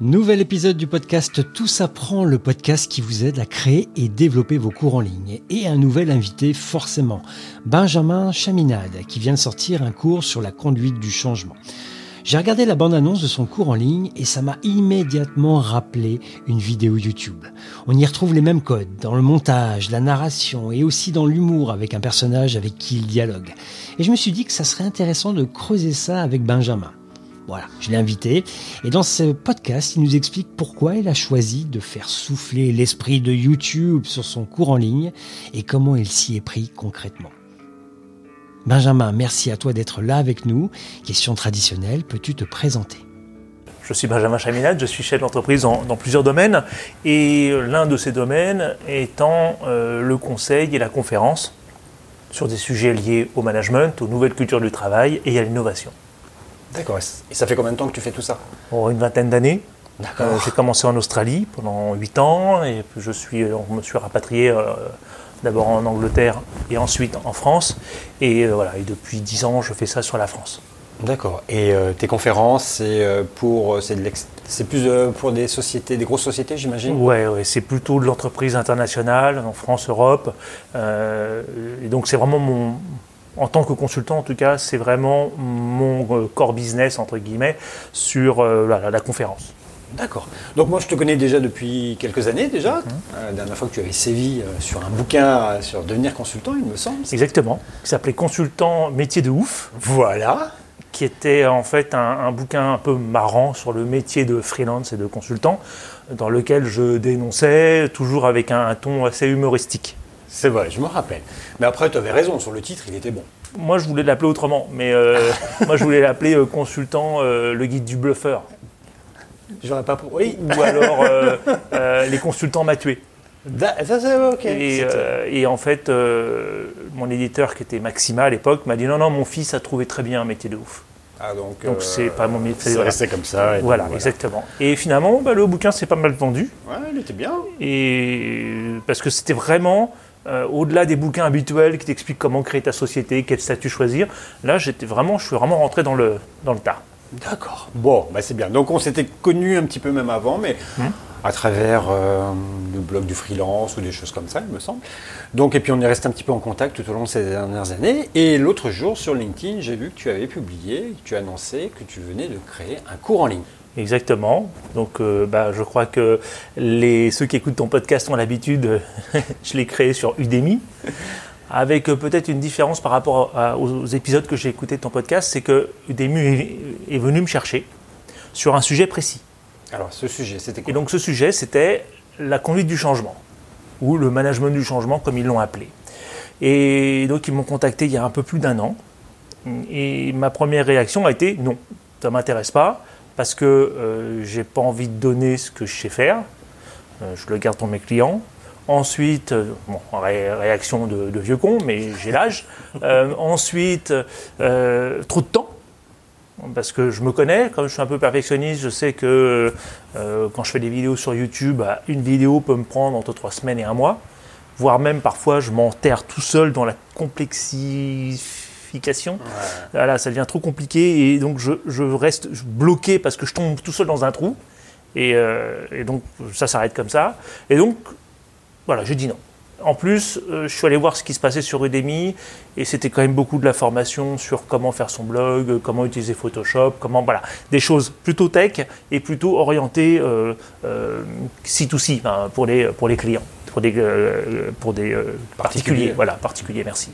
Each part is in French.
Nouvel épisode du podcast Tout s'apprend, le podcast qui vous aide à créer et développer vos cours en ligne. Et un nouvel invité forcément, Benjamin Chaminade, qui vient de sortir un cours sur la conduite du changement. J'ai regardé la bande-annonce de son cours en ligne et ça m'a immédiatement rappelé une vidéo YouTube. On y retrouve les mêmes codes dans le montage, la narration et aussi dans l'humour avec un personnage avec qui il dialogue. Et je me suis dit que ça serait intéressant de creuser ça avec Benjamin. Voilà, je l'ai invité. Et dans ce podcast, il nous explique pourquoi il a choisi de faire souffler l'esprit de YouTube sur son cours en ligne et comment il s'y est pris concrètement. Benjamin, merci à toi d'être là avec nous. Question traditionnelle, peux-tu te présenter? Je suis Benjamin Chaminade, je suis chef d'entreprise dans, plusieurs domaines et l'un de ces domaines étant euh, le conseil et la conférence sur des sujets liés au management, aux nouvelles cultures du travail et à l'innovation. D'accord. Et ça fait combien de temps que tu fais tout ça oh, Une vingtaine d'années. D'accord. Euh, j'ai commencé en Australie pendant 8 ans et puis je suis, euh, on me suis rapatrié euh, d'abord en Angleterre et ensuite en France. Et voilà, et depuis 10 ans, je fais ça sur la France. D'accord. Et tes conférences, c'est pour, c'est, plus pour des sociétés, des grosses sociétés, j'imagine? Ouais, ouais, c'est plutôt de l'entreprise internationale en France, Europe. et donc c'est vraiment mon, en tant que consultant, en tout cas, c'est vraiment mon euh, core business, entre guillemets, sur euh, la, conférence. D'accord. Donc moi je te connais déjà depuis quelques années déjà. Mhm. Euh, la dernière fois que tu avais sévi sur un bouquin sur devenir consultant, il me semble. Exactement. Qui s'appelait Consultant métier de ouf. Voilà. Qui était en fait un, bouquin un peu marrant sur le métier de freelance et de consultant, dans lequel je dénonçais toujours avec un ton assez humoristique. C'est vrai, je me rappelle. Mais après, tu avais raison, sur le titre, il était bon. Moi, je voulais l'appeler autrement, mais euh, moi, je voulais l'appeler euh, consultant euh, le guide du bluffeur. J'aurais pas Oui, ou alors les consultants m'a tué. Ça, c'est ok. Et, en fait, mon éditeur, qui était Maxima à l'époque, m'a dit non, non, mon fils a trouvé très bien un métier de ouf. Ah, donc, donc c'est pas mon métier. C'est resté comme ça. voilà, exactement. Et finalement, bah, le bouquin s'est pas mal vendu. Ouais, il était bien. Et parce que c'était vraiment euh, au-delà des bouquins habituels qui t'expliquent comment créer ta société, quel statut choisir, là, j'étais vraiment, je suis vraiment rentré dans le, dans le tas. D'accord. Bon, bah c'est bien. Donc on s'était connus un petit peu même avant, mais hum. à travers euh, le blog du freelance ou des choses comme ça, il me semble. Donc et puis on est resté un petit peu en contact tout au long de ces dernières années. Et l'autre jour sur LinkedIn, j'ai vu que tu avais publié, que tu annonçais que tu venais de créer un cours en ligne. Exactement. Donc, euh, bah, je crois que les, ceux qui écoutent ton podcast ont l'habitude. je l'ai créé sur Udemy. Avec euh, peut-être une différence par rapport aux épisodes que j'ai écoutés de ton podcast, c'est que Udemy est, venu me chercher sur un sujet précis. Alors, ce sujet, c'était quoi? Et donc, ce sujet, c'était la conduite du changement, ou le management du changement, comme ils l'ont appelé. Et donc, ils m'ont contacté il y a un peu plus d'un an. Et ma première réaction a été non, ça ne m'intéresse pas parce que euh, j'ai pas envie de donner ce que je sais faire. Euh, je le garde pour mes clients. Ensuite, euh, bon, réaction de, vieux con, mais j'ai l'âge. ensuite, trop de temps. Parce que je me connais, comme je suis un peu perfectionniste, je sais que quand je fais des vidéos sur YouTube, bah, une vidéo peut me prendre entre trois semaines et un mois. Voire même parfois, je m'enterre tout seul dans la complexité voilà, ça devient trop compliqué et donc je, reste bloqué parce que je tombe tout seul dans un trou. Et, euh, donc ça s'arrête comme ça. Et donc, voilà, j'ai dit non. En plus, euh, je suis allé voir ce qui se passait sur Udemy et c'était quand même beaucoup de la formation sur comment faire son blog, comment utiliser Photoshop, comment voilà, des choses plutôt tech et plutôt orientées euh, euh C2C pour les pour les clients, pour des pour des particuliers. Voilà, particuliers. Merci.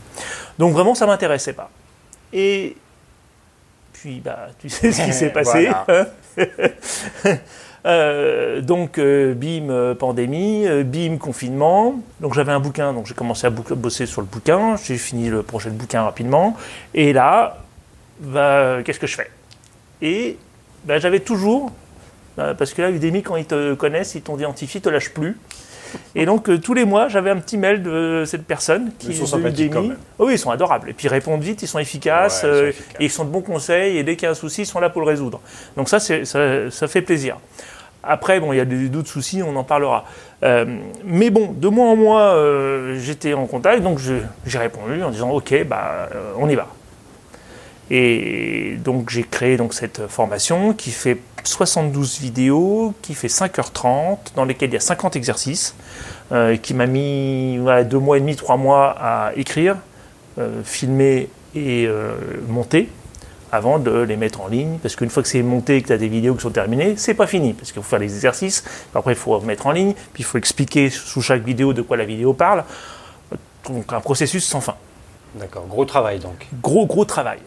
Donc vraiment, ça m'intéressait pas. Et puis, bah, tu sais ce qui s'est passé. Hein. Euh, donc, euh, bim, euh, pandémie, bim, confinement. Donc, j'avais un bouquin, donc j'ai commencé à bosser sur le bouquin. J'ai fini le projet de bouquin rapidement. Et là, bah, qu'est-ce que je fais? Et bah, j'avais toujours, bah, parce que là, Udemy, quand ils te connaissent, ils t'ont identifié, ils te lâchent plus. Et donc, euh, tous les mois, j'avais un petit mail de cette personne qui ils sont sympathiques quand même. Oh oui, ils sont adorables. Et puis, ils répondent vite, ils sont efficaces, euh, et ils sont de bons conseils, et dès qu'il y a un souci, ils sont là pour le résoudre. Donc ça, ça, ça, fait plaisir. Après, bon, il y a d'autres soucis, on en parlera. Euh, mais bon, de mois en mois, j'étais en contact, donc j'ai répondu en disant, OK, bah, on y va. Et donc j'ai créé donc cette formation qui fait 72 vidéos, qui fait 5h30, dans lesquelles il y a 50 exercices, euh, qui m'a mis voilà, deux mois et demi, trois mois à écrire, euh, filmer et euh, monter avant de les mettre en ligne. Parce qu'une fois que c'est monté et que tu as des vidéos qui sont terminées, c'est pas fini. Parce qu'il faut faire les exercices, après il faut mettre en ligne, puis il faut expliquer sous chaque vidéo de quoi la vidéo parle. Donc un processus sans fin. D'accord, gros travail donc. Gros, gros travail.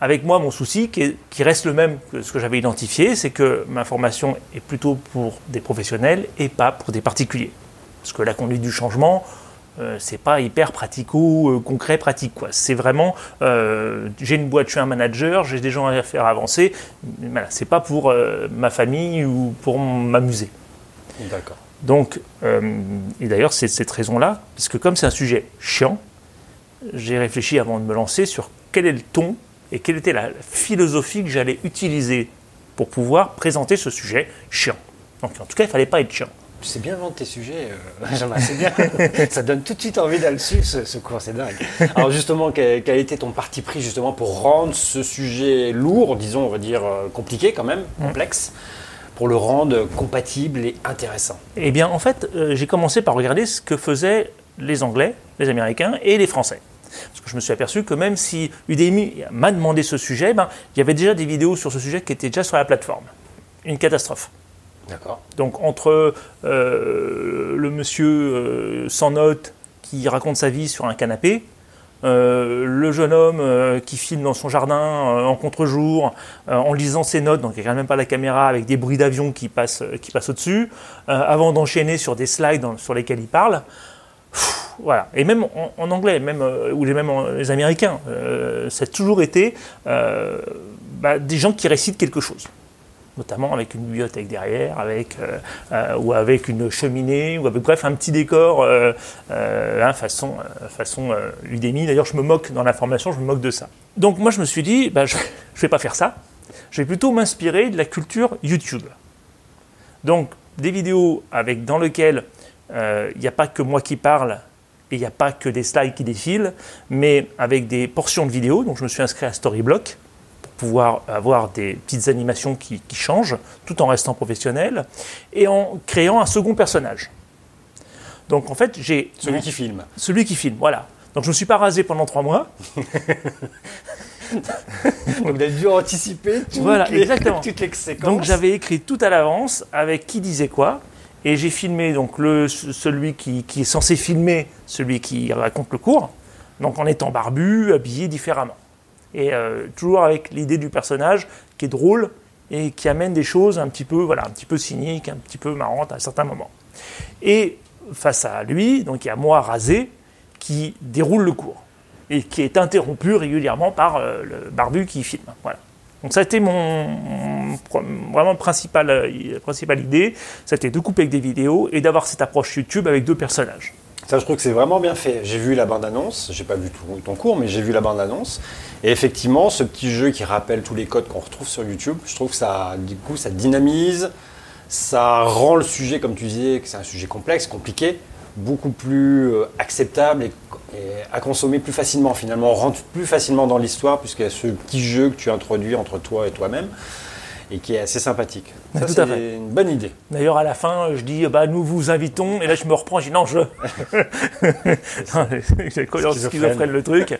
Avec moi, mon souci, qui, est- qui reste le même que ce que j'avais identifié, c'est que ma formation est plutôt pour des professionnels et pas pour des particuliers. Parce que la conduite du changement, euh, c'est pas hyper pratico-concret, pratique. quoi. C'est vraiment, euh, j'ai une boîte, je suis un manager, j'ai des gens à faire avancer. mais Voilà, c'est pas pour euh, ma famille ou pour m'amuser. D'accord. Donc, euh, et d'ailleurs, c'est cette raison-là, parce que comme c'est un sujet chiant, j'ai réfléchi avant de me lancer sur quel est le ton et quelle était la philosophie que j'allais utiliser pour pouvoir présenter ce sujet chiant? Donc, en tout cas, il fallait pas être chiant. C'est bien vendre tes sujets, euh, c'est bien. Ça donne tout de suite envie d'aller le suivre, ce, ce cours, c'est dingue. Alors justement, quel, quel était ton parti pris justement pour rendre ce sujet lourd, disons, on va dire euh, compliqué quand même, complexe, pour le rendre compatible et intéressant? Eh bien, en fait, euh, j'ai commencé par regarder ce que faisaient les Anglais, les Américains et les Français. Parce que je me suis aperçu que même si Udemy m'a demandé ce sujet, ben, il y avait déjà des vidéos sur ce sujet qui étaient déjà sur la plateforme. Une catastrophe. D'accord. Donc entre euh, le monsieur euh, sans note qui raconte sa vie sur un canapé, euh, le jeune homme euh, qui filme dans son jardin euh, en contre-jour, en lisant ses notes, donc il regarde même pas la caméra, avec des bruits d'avion qui passent, qui passent au-dessus, avant d'enchaîner sur des slides dans- sur lesquels il parle. Voilà. Et même en, anglais, même, euh, ou les, même en- les Américains, euh, ça a toujours été euh, bah, des gens qui récitent quelque chose notamment avec une bibliothèque derrière, avec, ou avec une cheminée, ou avec, bref, un petit décor hein, façon, façon Udemy. D'ailleurs, je me moque dans la formation, je me moque de ça. Donc moi, je me suis dit, bah, je ne vais pas faire ça, je vais plutôt m'inspirer de la culture YouTube. Donc, des vidéos avec, dans lesquelles il n'y a pas que moi qui parle et il n'y a pas que des slides qui défilent, mais avec des portions de vidéos. Donc, je me suis inscrit à Storyblock pouvoir avoir des petites animations qui, qui changent, tout en restant professionnel, et en créant un second personnage. Donc en fait, j'ai Celui qui filme. celui qui filme, voilà. Donc je ne me suis pas rasé pendant trois mois. Donc, vous avez dû anticiper toutes, Voilà, les, exactement. toutes les séquences. Donc j'avais écrit tout à l'avance avec qui disait quoi, et j'ai filmé donc le, celui qui, est censé filmer celui qui raconte le cours, donc en étant barbu, habillé différemment. Et euh, toujours avec l'idée du personnage qui est drôle et qui amène des choses un petit peu, voilà, un petit peu cyniques, un petit peu marrantes à certains moments. Et face à lui, donc il y a moi rasé qui déroule le cours et qui est interrompu régulièrement par euh, le barbu qui filme. Voilà. Donc ça a été mon, vraiment principale, euh, principale idée, c'était de couper avec des vidéos et d'avoir cette approche YouTube avec deux personnages. Ça, je trouve que c'est vraiment bien fait. J'ai vu la bande-annonce, j'ai pas vu tout- ton cours, mais j'ai vu la bande-annonce. Et effectivement, ce petit jeu qui rappelle tous les codes qu'on retrouve sur YouTube, je trouve que ça, ça dynamise, ça rend le sujet, comme tu disais, que c'est un sujet complexe, compliqué, beaucoup plus euh, acceptable et, et à consommer plus facilement. Finalement, on rentre plus facilement dans l'histoire puisqu'il y a ce petit jeu que tu introduis entre toi et toi-même et qui est assez sympathique. Ça, c'est une bonne idée. D'ailleurs, à la fin, je dis, bah, nous vous invitons, et là, je me reprends, je dis, non, je. J'ai schizophrène le truc.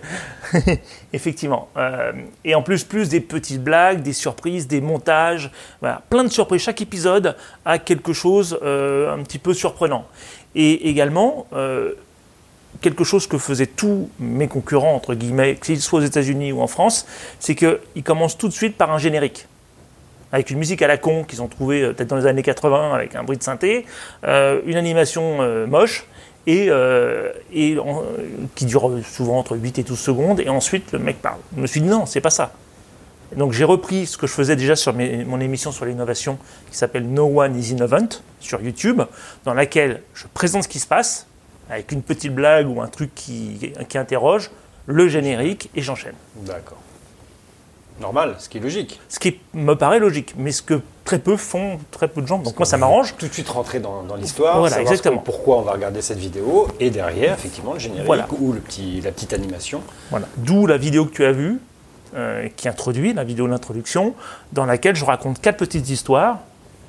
Effectivement. Euh, et en plus, plus des petites blagues, des surprises, des montages, voilà, plein de surprises. Chaque épisode a quelque chose euh, un petit peu surprenant. Et également, euh, quelque chose que faisaient tous mes concurrents, entre guillemets, qu'ils soient aux États-Unis ou en France, c'est qu'ils commencent tout de suite par un générique avec une musique à la con qu'ils ont trouvé euh, peut-être dans les années 80 avec un bruit de synthé, euh, une animation moche et, qui dure souvent entre 8 et 12 secondes et ensuite le mec parle. Je me suis dit non, c'est pas ça. Donc j'ai repris ce que je faisais déjà sur mes- mon émission sur l'innovation qui s'appelle No One is Innovant sur YouTube, dans laquelle je présente ce qui se passe avec une petite blague ou un truc qui, qui interroge, le générique et j'enchaîne. D'accord. Normal, ce qui est logique. Ce qui me paraît logique, mais ce que très peu font, très peu de gens. Donc moi ça m'arrange. Tout de suite rentrer dans, dans l'histoire, Voilà, savoir exactement. que- pourquoi on va regarder cette vidéo, et derrière, effectivement, le générique Voilà. ou le petit, la petite animation. Voilà. D'où la vidéo que tu as vue, euh, qui introduit la vidéo d'introduction, dans laquelle je raconte quatre petites histoires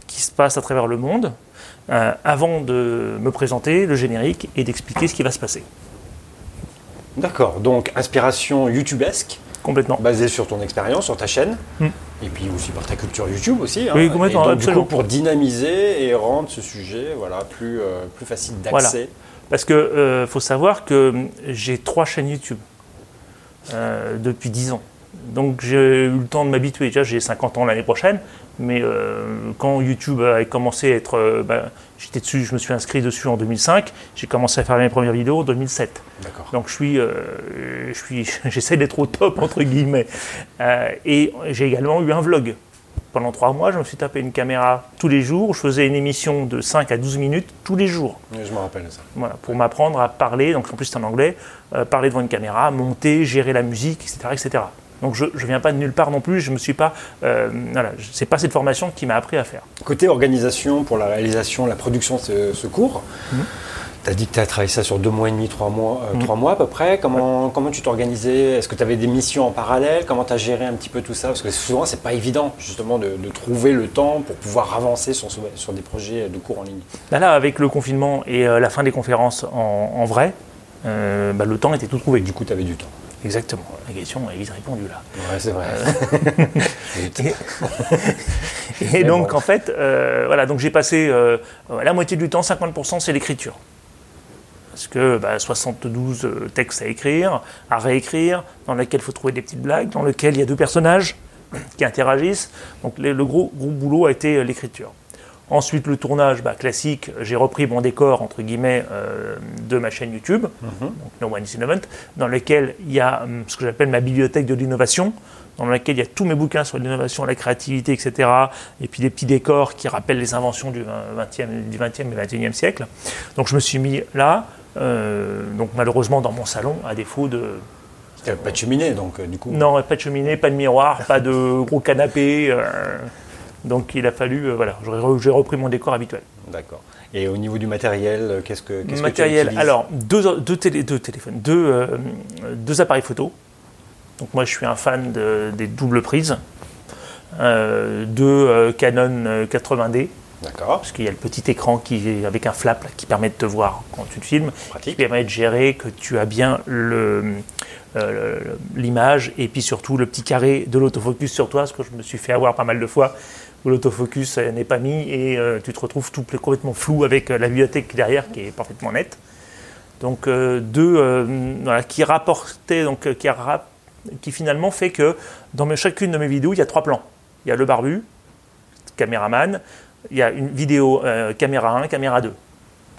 qui se passent à travers le monde, euh, avant de me présenter le générique et d'expliquer ce qui va se passer. D'accord, donc inspiration youtubesque, Complètement. basée sur ton expérience, sur ta chaîne, Hmm. et puis aussi par ta culture YouTube aussi. hein. Oui, complètement, Et donc, absolument. Du coup, pour dynamiser et rendre ce sujet voilà, plus, euh, plus facile d'accès. Parce que euh, faut savoir que hum, j'ai trois chaînes YouTube euh, depuis 10 ans. Donc j'ai eu le temps de m'habituer. Déjà, j'ai 50 ans l'année prochaine. Mais euh, quand YouTube a commencé à être. euh, bah, J'étais dessus, je me suis inscrit dessus en 2005. J'ai commencé à faire mes premières vidéos en 2007. D'accord. Donc je suis, euh, je suis, j'essaie d'être au top entre guillemets. Et j'ai également eu un vlog. Pendant trois mois, je me suis tapé une caméra tous les jours. Je faisais une émission de 5 à 12 minutes tous les jours. Oui, Je me rappelle ça. Voilà, pour m'apprendre à parler, donc en plus c'est en anglais, parler devant une caméra, monter, gérer la musique, etc. etc. Donc je ne viens pas de nulle part non plus, je me suis pas, euh, voilà, c'est pas cette formation qui m'a appris à faire. Côté organisation pour la réalisation, la production de ce, ce cours, Mhm. tu as dit que tu as travaillé ça sur deux mois et demi, trois mois, euh, Mhm. trois mois à peu près. Comment, comment tu t'organisais? Est-ce que tu avais des missions en parallèle? Comment tu as géré un petit peu tout ça? Parce que souvent, c'est pas évident justement de, de trouver le temps pour pouvoir avancer sur, sur des projets de cours en ligne. Là, là, avec le confinement et euh, la fin des conférences en, en vrai, bah, le temps était tout trouvé. Du coup, tu avais du temps. Exactement. La question est vite répondue là. Ouais, c'est vrai. Et donc, bon. en fait, euh, voilà, donc j'ai passé euh, la moitié du temps, 50%, c'est l'écriture. Parce que bah, 72 euh, textes à écrire, à réécrire, dans lesquels il faut trouver des petites blagues, dans lesquels il y a deux personnages qui interagissent. Donc le, le gros, gros boulot a été l'écriture. Ensuite, le tournage bah, classique, j'ai repris mon décor, entre guillemets, euh, de ma chaîne YouTube, donc No One is Innovant, dans lequel il y a hum, ce que j'appelle ma bibliothèque de l'innovation, dans laquelle il y a tous mes bouquins sur l'innovation, la créativité, etc. Et puis des petits décors qui rappellent les inventions du 20e, du 20e et 21e siècle. Donc je me suis mis là, euh, donc malheureusement dans mon salon, à défaut de... Pas de cheminée, donc euh, du coup. Non, pas de cheminée, pas de miroir, pas de gros canapé. euh, donc il a fallu, euh, voilà, j'ai repris mon décor habituel. D'accord. Et au niveau du matériel, euh, qu'est-ce que qu'est-ce que tu matériel. Alors, deux, deux, télé- deux téléphones, deux, euh, deux appareils photo. Donc moi, je suis un fan de- des doubles prises. Euh, deux euh, Canon euh, 80D, D'accord. parce qu'il y a le petit écran qui est avec un flap là, qui permet de te voir quand tu te filmes, qui Pratique. permet de gérer que tu as bien le, l'image et puis surtout le petit carré de l'autofocus sur toi, parce que je me suis fait avoir pas mal de fois où l'autofocus euh, n'est pas mis et euh, tu te retrouves tout pl- complètement flou avec euh, la bibliothèque derrière qui est parfaitement nette. Donc deux voilà, qui rapportaient donc qui, a rap- qui finalement fait que dans mes- chacune de mes vidéos il y a trois plans. Il y a le barbu, caméraman, il y a une vidéo euh, caméra 1, caméra 2.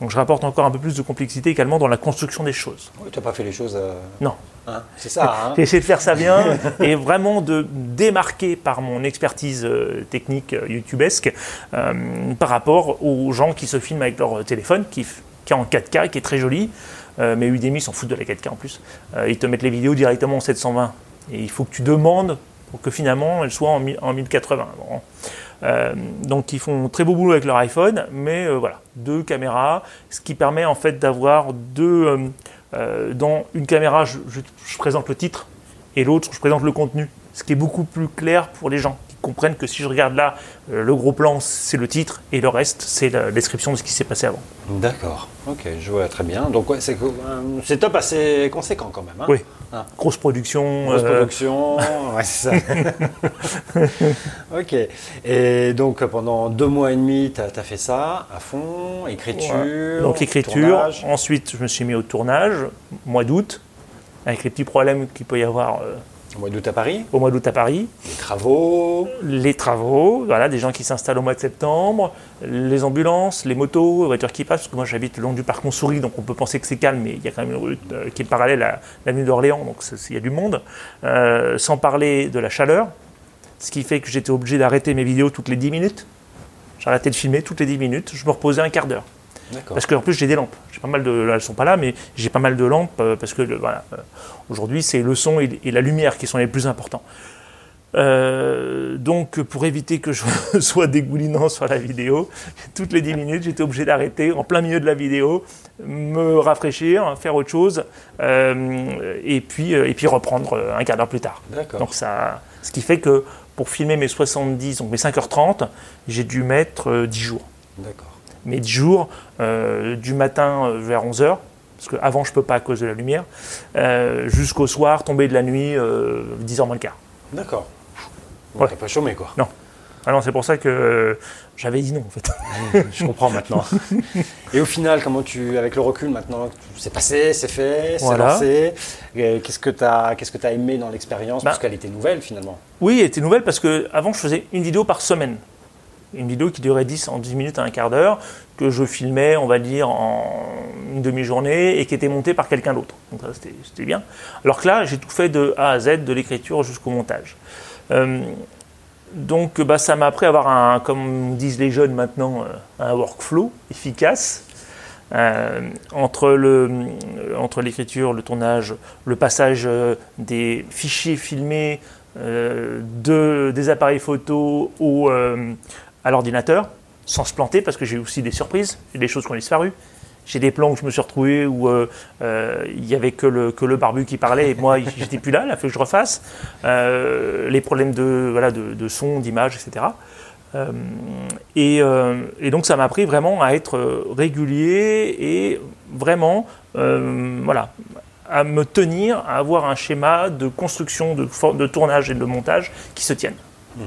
Donc je rapporte encore un peu plus de complexité également dans la construction des choses. Oui, tu n'as pas fait les choses. euh, Non, hein, c'est ça. hein j'ai essayé de faire ça bien et vraiment de démarquer par mon expertise euh, technique euh, youtubesque euh, par rapport aux gens qui se filment avec leur téléphone, qui, qui est en 4K, qui est très joli. Euh, mais Udemy s'en foutent de la 4K en plus. Euh, ils te mettent les vidéos directement en 720. Et il faut que tu demandes pour que finalement elles soient en, mi- en 1080. Bon. Euh, donc ils font très beau boulot avec leur iPhone, mais euh, voilà, deux caméras, ce qui permet en fait d'avoir deux... euh, dans une caméra, je, présente le titre, et l'autre, je présente le contenu, ce qui est beaucoup plus clair pour les gens comprennent que si je regarde là, euh, le gros plan, c'est le titre, et le reste, c'est la description de ce qui s'est passé avant. D'accord. Ok, je vois très bien. Donc ouais, c'est un setup assez conséquent quand même. hein. Oui. Ah. Grosse production. Grosse euh, production, ouais, c'est ça. ok. Et donc pendant deux mois et demi, tu as, fait ça à fond, écriture. Donc écriture. tournage. Ensuite, je me suis mis au tournage, mois d'août, avec les petits problèmes qu'il peut y avoir euh, Au mois d'août à Paris, au mois d'août à Paris. les travaux. Les travaux, voilà, des gens qui s'installent au mois de septembre, les ambulances, les motos, les voitures qui passent, parce que moi j'habite le long du parc Montsouris, donc on peut penser que c'est calme, mais il y a quand même une route euh, qui est parallèle à l'avenue d'Orléans, donc il y a du monde. Euh, sans parler de la chaleur, ce qui fait que j'étais obligé d'arrêter mes vidéos toutes les 10 minutes. J'arrêtais de filmer toutes les 10 minutes, je me reposais un quart d'heure. Parce qu'en plus j'ai des lampes. J'ai pas mal de, là, elles sont pas là, mais j'ai pas mal de lampes euh, parce que voilà, euh, aujourd'hui c'est le son et, et la lumière qui sont les plus importants. Euh, donc, pour éviter que je sois dégoulinant sur la vidéo, toutes les 10 minutes, j'étais obligé d'arrêter en plein milieu de la vidéo, me rafraîchir, faire autre chose, euh, et, puis, et puis reprendre un quart d'heure plus tard. Donc, ça, ce qui fait que pour filmer mes 70, donc mes 5h30, j'ai dû mettre 10 jours. D'accord. Mais 10 jours, du matin vers 11h, parce qu'avant je ne peux pas à cause de la lumière, jusqu'au soir, tomber de la nuit, 10h moins le quart. D'accord. On ouais. pas chômé, quoi. Non. Alors ah c'est pour ça que j'avais dit non, en fait. je comprends maintenant. Et au final, comment tu, avec le recul maintenant, c'est passé, c'est fait, c'est lancé. Qu'est-ce que tu as, qu'est-ce que as aimé dans l'expérience? Bah Parce qu'elle était nouvelle, finalement. Oui, elle était nouvelle parce qu'avant, je faisais une vidéo par semaine. Une vidéo qui durait 10 en 10 minutes à un quart d'heure, que je filmais, on va dire, en une demi-journée et qui était montée par quelqu'un d'autre. Donc ça, c'était bien. Alors que là, j'ai tout fait de A à Z, de l'écriture jusqu'au montage. Euh, donc bah, ça m'a appris à avoir, un, comme disent les jeunes maintenant, euh, un workflow efficace. Euh, entre, le, entre l'écriture, le tournage, le passage des fichiers filmés de, des appareils photo au, à l'ordinateur, sans se planter, parce que j'ai aussi des surprises, des choses qui ont disparu. J'ai des plans où je me suis retrouvé où euh, euh, il n'y avait que le, barbu qui parlait et moi j'étais plus là, il a fallu que je refasse. Euh, les problèmes de, voilà, de, son, d'image, etc. Et, donc ça m'a appris vraiment à être régulier et vraiment voilà, à me tenir, à avoir un schéma de construction, de, de tournage et de montage qui se tiennent. Mmh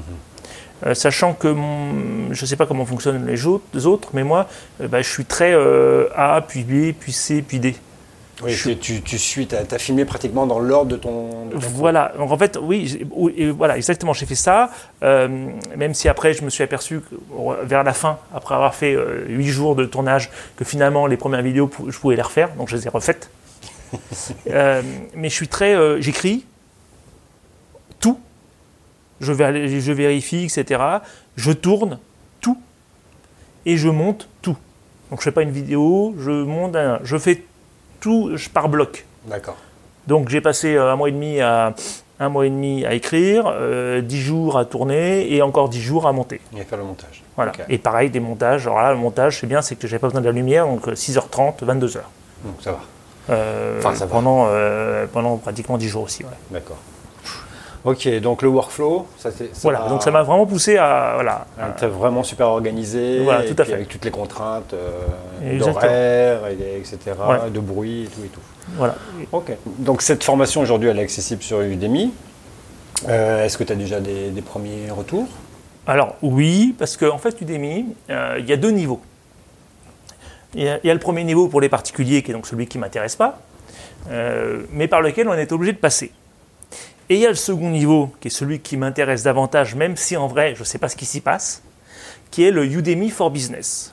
euh, sachant que je ne sais pas comment fonctionnent les autres, mais moi, euh, bah, je suis très euh, A, puis B, puis C, puis D. Oui, tu, tu, suis, tu as, filmé pratiquement dans l'ordre de ton, Voilà, donc en fait, oui, voilà, exactement, j'ai fait ça, même si après je me suis aperçu vers la fin, après avoir fait huit jours de tournage, que finalement les premières vidéos, je pouvais les refaire, donc je les ai refaites. mais je suis très. J'écris je, je vérifie, etc. Je tourne tout et je monte tout. Donc je fais pas une vidéo, je monte, je fais tout je par bloc. D'accord. Donc j'ai passé euh, un mois et demi à un mois et demi à écrire, euh, dix jours à tourner et encore dix jours à monter. Et à faire le montage. Voilà. Et pareil des montages. Alors là le montage c'est bien, c'est que j'ai pas besoin de la lumière, donc 6h30, 22h. Donc ça va. Euh, enfin, ça va. Pendant, pendant pratiquement 10 jours aussi. Ouais. D'accord. Ok, donc le workflow, ça c'est. Voilà, donc ça m'a vraiment poussé à. Voilà, à... vraiment super organisé, voilà, tout à fait. avec toutes les contraintes euh, d'horaire, etc., de bruit et tout et tout. Voilà. Ok, donc cette formation aujourd'hui elle est accessible sur Udemy. Euh, est-ce que tu as déjà des, premiers retours? Alors oui, parce qu'en en fait Udemy, euh, il y a deux niveaux. Il y, a, le premier niveau pour les particuliers, qui est donc celui qui ne m'intéresse pas, mais par lequel on est obligé de passer. Et il y a le second niveau, qui est celui qui m'intéresse davantage, même si en vrai, je ne sais pas ce qui s'y passe, qui est le Udemy for Business,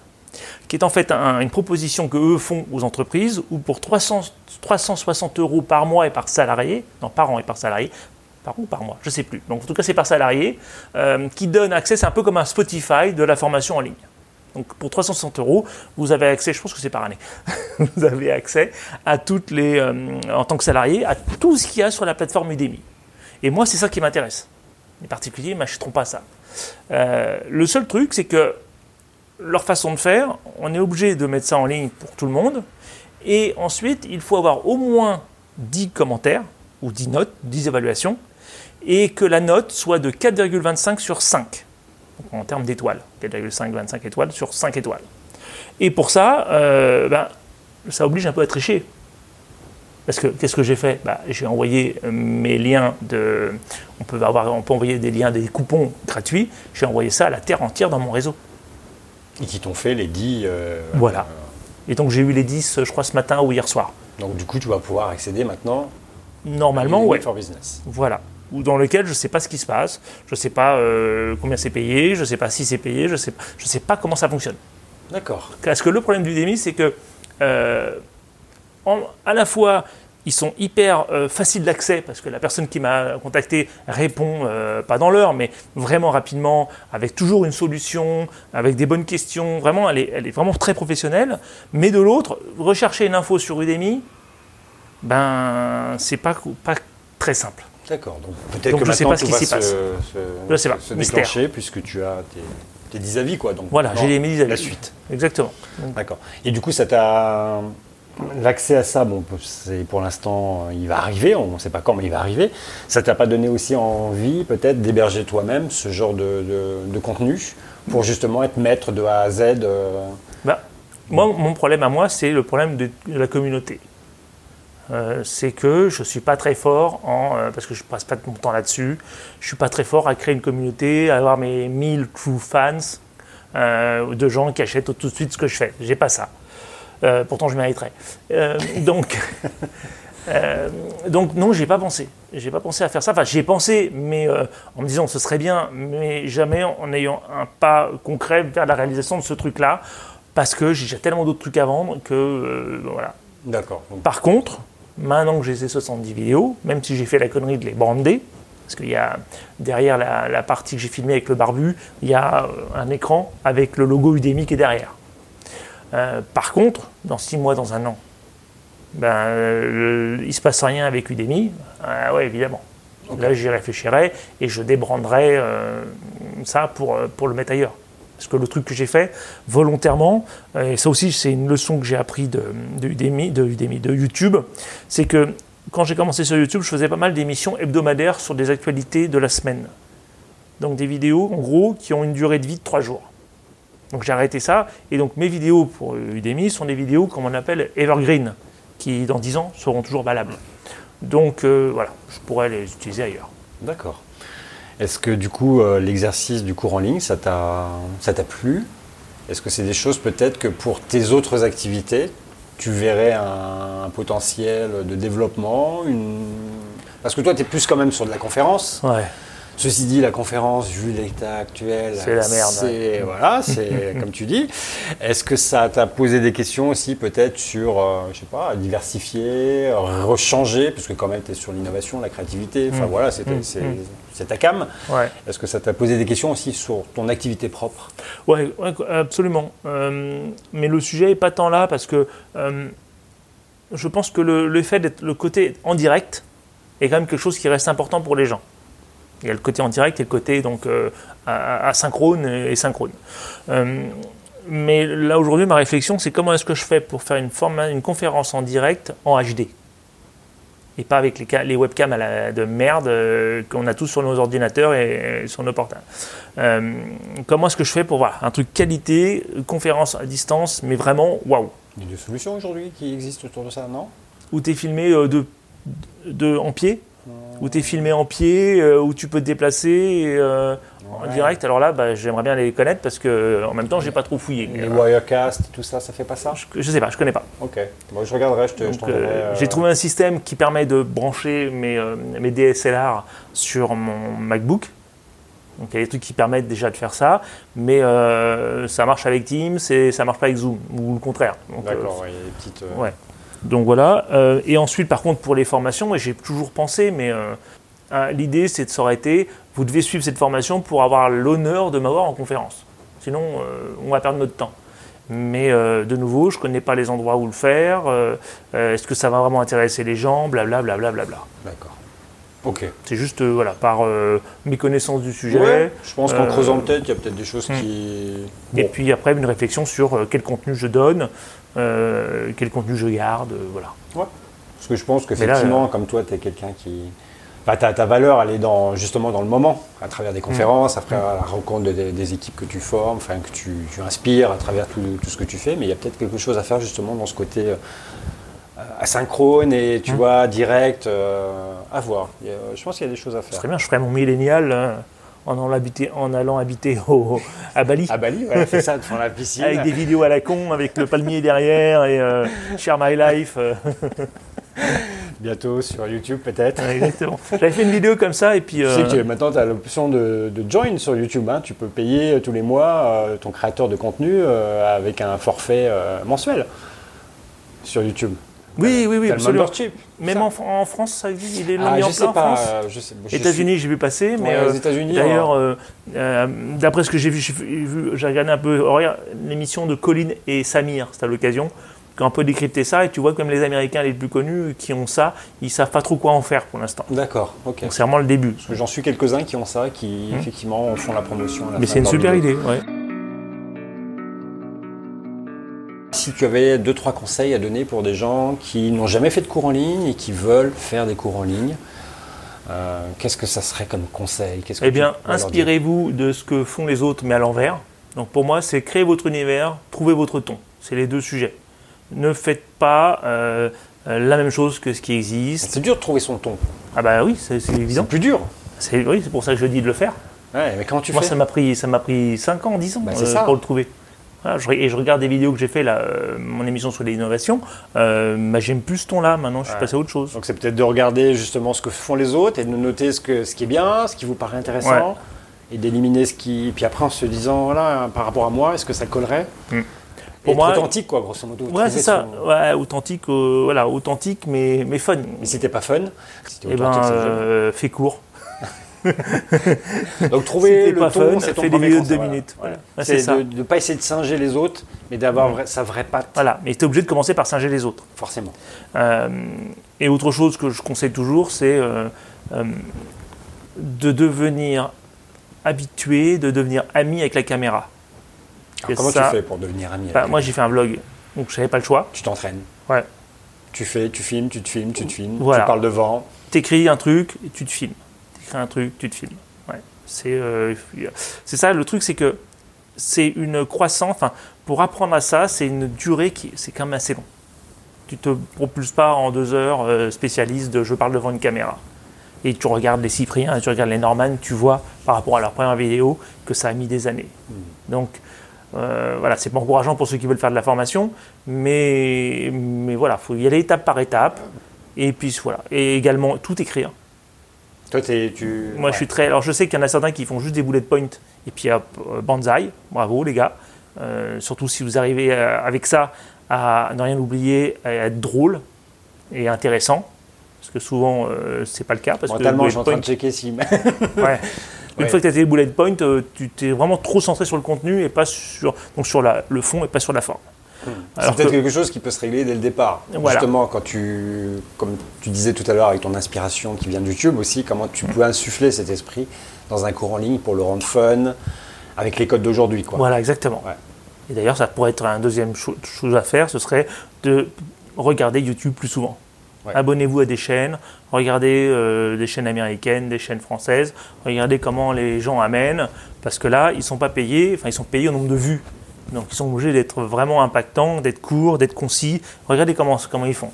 qui est en fait une proposition que eux font aux entreprises, où pour 300, 360 euros par mois et par salarié, non, par an et par salarié, par ou par mois, je ne sais plus, donc en tout cas c'est par salarié, euh, qui donne accès, c'est un peu comme un Spotify de la formation en ligne. Donc pour 360 euros, vous avez accès, je pense que c'est par année, vous avez accès à toutes les, euh, en tant que salarié, à tout ce qu'il y a sur la plateforme Udemy. Et moi, c'est ça qui m'intéresse. Les particuliers ne m'achèteront pas ça. Euh, le seul truc, c'est que leur façon de faire, on est obligé de mettre ça en ligne pour tout le monde. Et ensuite, il faut avoir au moins 10 commentaires, ou 10 notes, 10 évaluations, et que la note soit de 4,25 sur 5, en termes d'étoiles. 4,5, 25 étoiles sur 5 étoiles. Et pour ça, euh, ben, ça oblige un peu à tricher. Parce que qu'est-ce que j'ai fait? Bah, J'ai envoyé euh, mes liens de. On peut, avoir, on peut envoyer des liens, des coupons gratuits. J'ai envoyé ça à la terre entière dans mon réseau. Et qui t'ont fait les 10. Euh, voilà. Et donc j'ai eu les 10, je crois, ce matin ou hier soir. Donc du coup, tu vas pouvoir accéder maintenant Normalement, oui. for business. Voilà. Ou dans lequel je ne sais pas ce qui se passe, je ne sais pas euh, combien c'est payé, je ne sais pas si c'est payé, je ne sais, je sais pas comment ça fonctionne. D'accord. Parce que le problème du DEMI, c'est que à la fois, ils sont hyper euh, faciles d'accès parce que la personne qui m'a contacté répond euh, pas dans l'heure, mais vraiment rapidement, avec toujours une solution, avec des bonnes questions. Vraiment, elle est, vraiment très professionnelle. Mais de l'autre, rechercher une info sur Udemy, ben, c'est pas, pas très simple. D'accord. Donc peut-être que je sais pas ce qui s'y se, passe. se- Je sais pas. se Mystère. déclencher puisque tu as tes, tes 10 avis quoi. Donc Voilà, j'ai les mes avis. La suite. Exactement. D'accord. Et du coup, ça t'a l'accès à ça. Bon, pour l'instant, il va arriver. On ne sait pas quand, mais il va arriver. Ça t'a pas donné aussi envie, peut-être, d'héberger toi-même ce genre de, contenu pour justement être maître de A à Z. euh, Bah, moi, mon problème à moi, c'est le problème de, la communauté. Euh, c'est que je suis pas très fort en euh, parce que je passe pas de mon temps là-dessus. Je suis pas très fort à créer une communauté, à avoir mes 1000 true fans de gens qui achètent tout de suite ce que je fais. J'ai pas ça. Euh, pourtant, je mériterais. Euh, donc, euh, donc non, j'ai pas pensé. J'ai pas pensé à faire ça. Enfin, j'y ai pensé, mais euh, en me disant ce serait bien, mais jamais en ayant un pas concret vers la réalisation de ce truc-là, parce que j'ai tellement d'autres trucs à vendre que voilà. D'accord. Par contre, maintenant que j'ai ces 70 vidéos, même si j'ai fait la connerie de les brander, parce qu'il y a derrière la, la partie que j'ai filmée avec le barbu, il y a un écran avec le logo Udemy qui est derrière. Euh, par contre, dans 6 mois, dans un an, ben, euh, le- il se passe rien avec Udemy. Ah ouais, évidemment. Là, j'y réfléchirai et je débranderai euh, ça pour, pour le mettre ailleurs. Parce que le truc que j'ai fait volontairement, et ça aussi c'est une leçon que j'ai appris de, de, Udemy, de, Udemy, de YouTube, c'est que quand j'ai commencé sur YouTube, je faisais pas mal d'émissions hebdomadaires sur des actualités de la semaine. Donc des vidéos, en gros, qui ont une durée de vie de 3 jours. Donc j'ai arrêté ça, et donc mes vidéos pour Udemy sont des vidéos comme on appelle evergreen, qui dans 10 ans seront toujours valables. Donc euh, voilà, je pourrais les utiliser ailleurs. D'accord. Est-ce que du coup, euh, l'exercice du cours en ligne, ça t'a ça t'a plu? Est-ce que c'est des choses peut-être que pour tes autres activités, tu verrais un, un potentiel de développement une... Parce que toi, tu es plus quand même sur de la conférence. Ouais. Ceci dit, la conférence, vu l'état actuel, C'est la merde, c'est- Voilà, c'est comme tu dis. Est-ce que ça t'a posé des questions aussi, peut-être sur, euh, je sais pas, diversifier, rechanger, parce que quand même, tu es sur l'innovation, la créativité, enfin Mm. voilà, c'est Mm. Mm. c'est ta cam. Ouais. Est-ce que ça t'a posé des questions aussi sur ton activité propre? Ouais, ouais, absolument. Euh, mais le sujet n'est pas tant là parce que euh, je pense que le, le fait d'être le côté en direct est quand même quelque chose qui reste important pour les gens. Il y a le côté en direct et le côté donc euh, asynchrone et synchrone. Euh, mais là aujourd'hui, ma réflexion, c'est comment est-ce que je fais pour faire une, forma- une conférence en direct en HD et pas avec les, ca- les webcams à la- de merde euh, qu'on a tous sur nos ordinateurs et, et sur nos portables. Euh, comment est-ce que je fais pour voir un truc qualité, conférence à distance, mais vraiment waouh Il y a des solutions aujourd'hui qui existent autour de ça, non? Où tu es filmé euh, de, de, en pied, où tu es filmé en pied, euh, où tu peux te déplacer euh, en direct. Alors là, bah, j'aimerais bien les connaître parce que en même temps, j'ai pas trop fouillé. Les euh, Wirecast, tout ça, ça fait pas ça? Je, je sais pas, je connais pas. Ok. Bon, je regarderai, je te euh, euh, J'ai trouvé un système qui permet de brancher mes, euh, mes DSLR sur mon MacBook. Donc il y a des trucs qui permettent déjà de faire ça, mais euh, ça marche avec Teams et ça marche pas avec Zoom, ou le contraire. Euh, D'accord, ouais, il y a des petites. euh, ouais. Donc voilà. Euh, et ensuite, par contre, pour les formations, moi, j'ai toujours pensé, mais euh, l'idée, c'est de s'arrêter. Vous devez suivre cette formation pour avoir l'honneur de m'avoir en conférence. Sinon, euh, on va perdre notre temps. Mais de nouveau, je ne connais pas les endroits où le faire. Est-ce que ça va vraiment intéresser les gens? Blablabla. Bla, bla, bla, bla. D'accord. Ok. C'est juste voilà, par méconnaissance du sujet. Ouais, je pense qu'en creusant peut-être, il y a peut-être des choses hmm. qui. Et puis après, une réflexion sur quel contenu je donne, euh, quel contenu je garde. euh, voilà. Parce que je pense qu'effectivement, comme toi, tu es quelqu'un qui. Enfin, ta, ta valeur, elle est dans, justement dans le moment, à travers des conférences, à travers la rencontre de- des, des équipes que tu formes, enfin, que tu, tu inspires, à travers tout, tout ce que tu fais. Mais il y a peut-être quelque chose à faire justement dans ce côté euh, asynchrone et, tu Mm. vois, direct, euh, à voir. Je pense qu'il y a des choses à faire. serait bien, je ferais mon millénial euh, en, allant habiter, en allant habiter au- à Bali. À Bali, voilà, c'est ça, devant la piscine. Avec des vidéos à la con, avec le palmier derrière et euh, Share My Life. euh, Bientôt sur YouTube, peut-être. ouais, exactement. J'avais fait une vidéo comme ça et puis. Tu sais euh, que maintenant, tu as l'option de, de join sur YouTube. hein. Tu peux payer euh, tous les mois euh, ton créateur de contenu euh, avec un forfait euh, mensuel sur YouTube. Oui, oui, oui, absolument. membership. Même en, en France, ça existe, il est Ah, mis en sais en pas. France. euh, Je sais, je États-Unis, j'ai vu passer, mais Ouais, euh, d'ailleurs, euh, d'après ce que j'ai vu, j'ai vu- j'ai regardé un peu, regarde, l'émission de Colin et Samir, c'était à l'occasion. qu'on peut décrypter ça et tu vois comme les Américains les plus connus qui ont ça, ils savent pas trop quoi en faire pour l'instant. D'accord, ok. Donc c'est vraiment le début. Parce que J'en suis quelques-uns qui ont ça, qui effectivement font la promotion. à la Mais fin c'est une super idée. ouais. Si tu avais deux, trois conseils à donner pour des gens qui n'ont jamais fait de cours en ligne et qui veulent faire des cours en ligne, euh, qu'est-ce que ça serait comme conseil? Que Eh bien, inspirez-vous de ce que font les autres, mais à l'envers. Donc pour moi, c'est créer votre univers, trouver votre ton. C'est les deux sujets. Ne faites pas euh, la même chose que ce qui existe. C'est dur de trouver son ton. Ah bah oui, c'est évident. C'est plus dur. C'est oui, c'est pour ça que je dis de le faire. Ouais, mais comment tu Moi, fais? ça m'a pris, ça m'a pris 5 ans, 10 ans Bah, c'est euh, pour le trouver. Voilà, je, et je regarde des vidéos que j'ai fait là, euh, mon émission sur l'innovation. Euh, bah, J'aime plus ce ton-là. Maintenant, je suis Ouais. passé à autre chose. Donc c'est peut-être de regarder justement ce que font les autres et de noter ce, que, ce qui est bien, ce qui vous paraît intéressant, et d'éliminer ce qui... Puis après en se disant, voilà, par rapport à moi, est-ce que ça collerait Mm. Pour être moi- authentique, quoi, grosso modo. Ouais, c'est ça. son- Ouais, authentique, euh, voilà, authentique, mais, mais fun. Mais si t'es pas fun, si t'es Eh ben, authentique, c'est euh, fais court. Donc trouver le pas ton, c'est ton fais des vidéos de deux voilà. minutes. Voilà. C'est de ne pas essayer de singer les autres, mais d'avoir sa vraie patte, Voilà, mais tu es obligé de commencer par singer les autres. forcément. Euh, et autre chose que je conseille toujours, c'est euh, euh, de devenir habitué, de devenir ami avec la caméra. Alors, comment ça- tu fais pour devenir ami avec Bah, moi, j'ai fait un vlog, donc je n'avais pas le choix. Tu t'entraînes. Ouais. Tu fais, tu filmes, tu te filmes, tu te filmes, tu parles devant. T'écris un truc et tu te filmes. T'écris un truc, tu te filmes. Ouais. C'est euh, c'est ça, le truc, c'est que c'est une croissance. Enfin, pour apprendre à ça, c'est une durée qui c'est quand même assez long. Tu te propulses pas en deux heures euh, spécialiste de je parle devant une caméra. Et tu regardes les Cypriens, tu regardes les Norman, tu vois par rapport à leur première vidéo que ça a mis des années. Donc euh, voilà, c'est pas encourageant pour ceux qui veulent faire de la formation, mais, mais voilà, faut y aller étape par étape. Et puis voilà, et également tout écrire. Toi, tu. Moi, ouais. je suis très. Alors, je sais qu'il y en a certains qui font juste des bullet points et puis hop, euh, banzai. Bravo, les gars. Euh, surtout si vous arrivez euh, avec ça à ne rien oublier, à être drôle et intéressant. Parce que souvent, euh, c'est pas le cas. Parce Mentalement, que je suis en train de checker si. ouais. Une Ouais. fois que tu as tes bullet points, tu t'es vraiment trop centré sur le contenu et pas sur, donc sur la, le fond et pas sur la forme. C'est peut-être que- quelque chose qui peut se régler dès le départ. Voilà. Justement, quand tu, comme tu disais tout à l'heure, avec ton inspiration qui vient de YouTube aussi, comment tu peux insuffler cet esprit dans un cours en ligne pour le rendre fun, avec les codes d'aujourd'hui, quoi. Voilà, exactement. Ouais. Et d'ailleurs, ça pourrait être un deuxième cho- chose à faire, ce serait de regarder YouTube plus souvent. Ouais. Abonnez-vous à des chaînes, regardez euh, des chaînes américaines, des chaînes françaises, regardez comment les gens amènent, parce que là, ils sont pas payés, enfin, ils sont payés au nombre de vues. Donc, ils sont obligés d'être vraiment impactants, d'être courts, d'être concis. Regardez comment, comment ils font.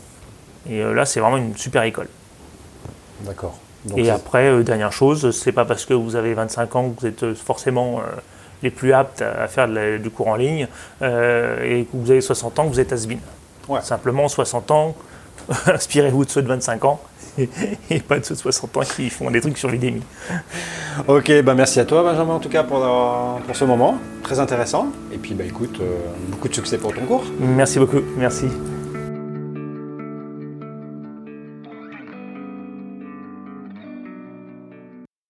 Et euh, là, c'est vraiment une super école. D'accord. Et après, euh, dernière chose, c'est pas parce que vous avez 25 ans que vous êtes euh, forcément les plus aptes à faire la- du cours en ligne et que vous avez 60 ans que vous êtes has-been. Ouais. Simplement, 60 ans, inspirez-vous de ceux de 25 ans et pas de ceux de 60 ans qui font des trucs sur Udemy. Ok, bah merci à toi, Benjamin, en tout cas, pour, euh, pour ce moment. Très intéressant. Et puis, bah écoute, euh, beaucoup de succès pour ton cours. Merci beaucoup, merci.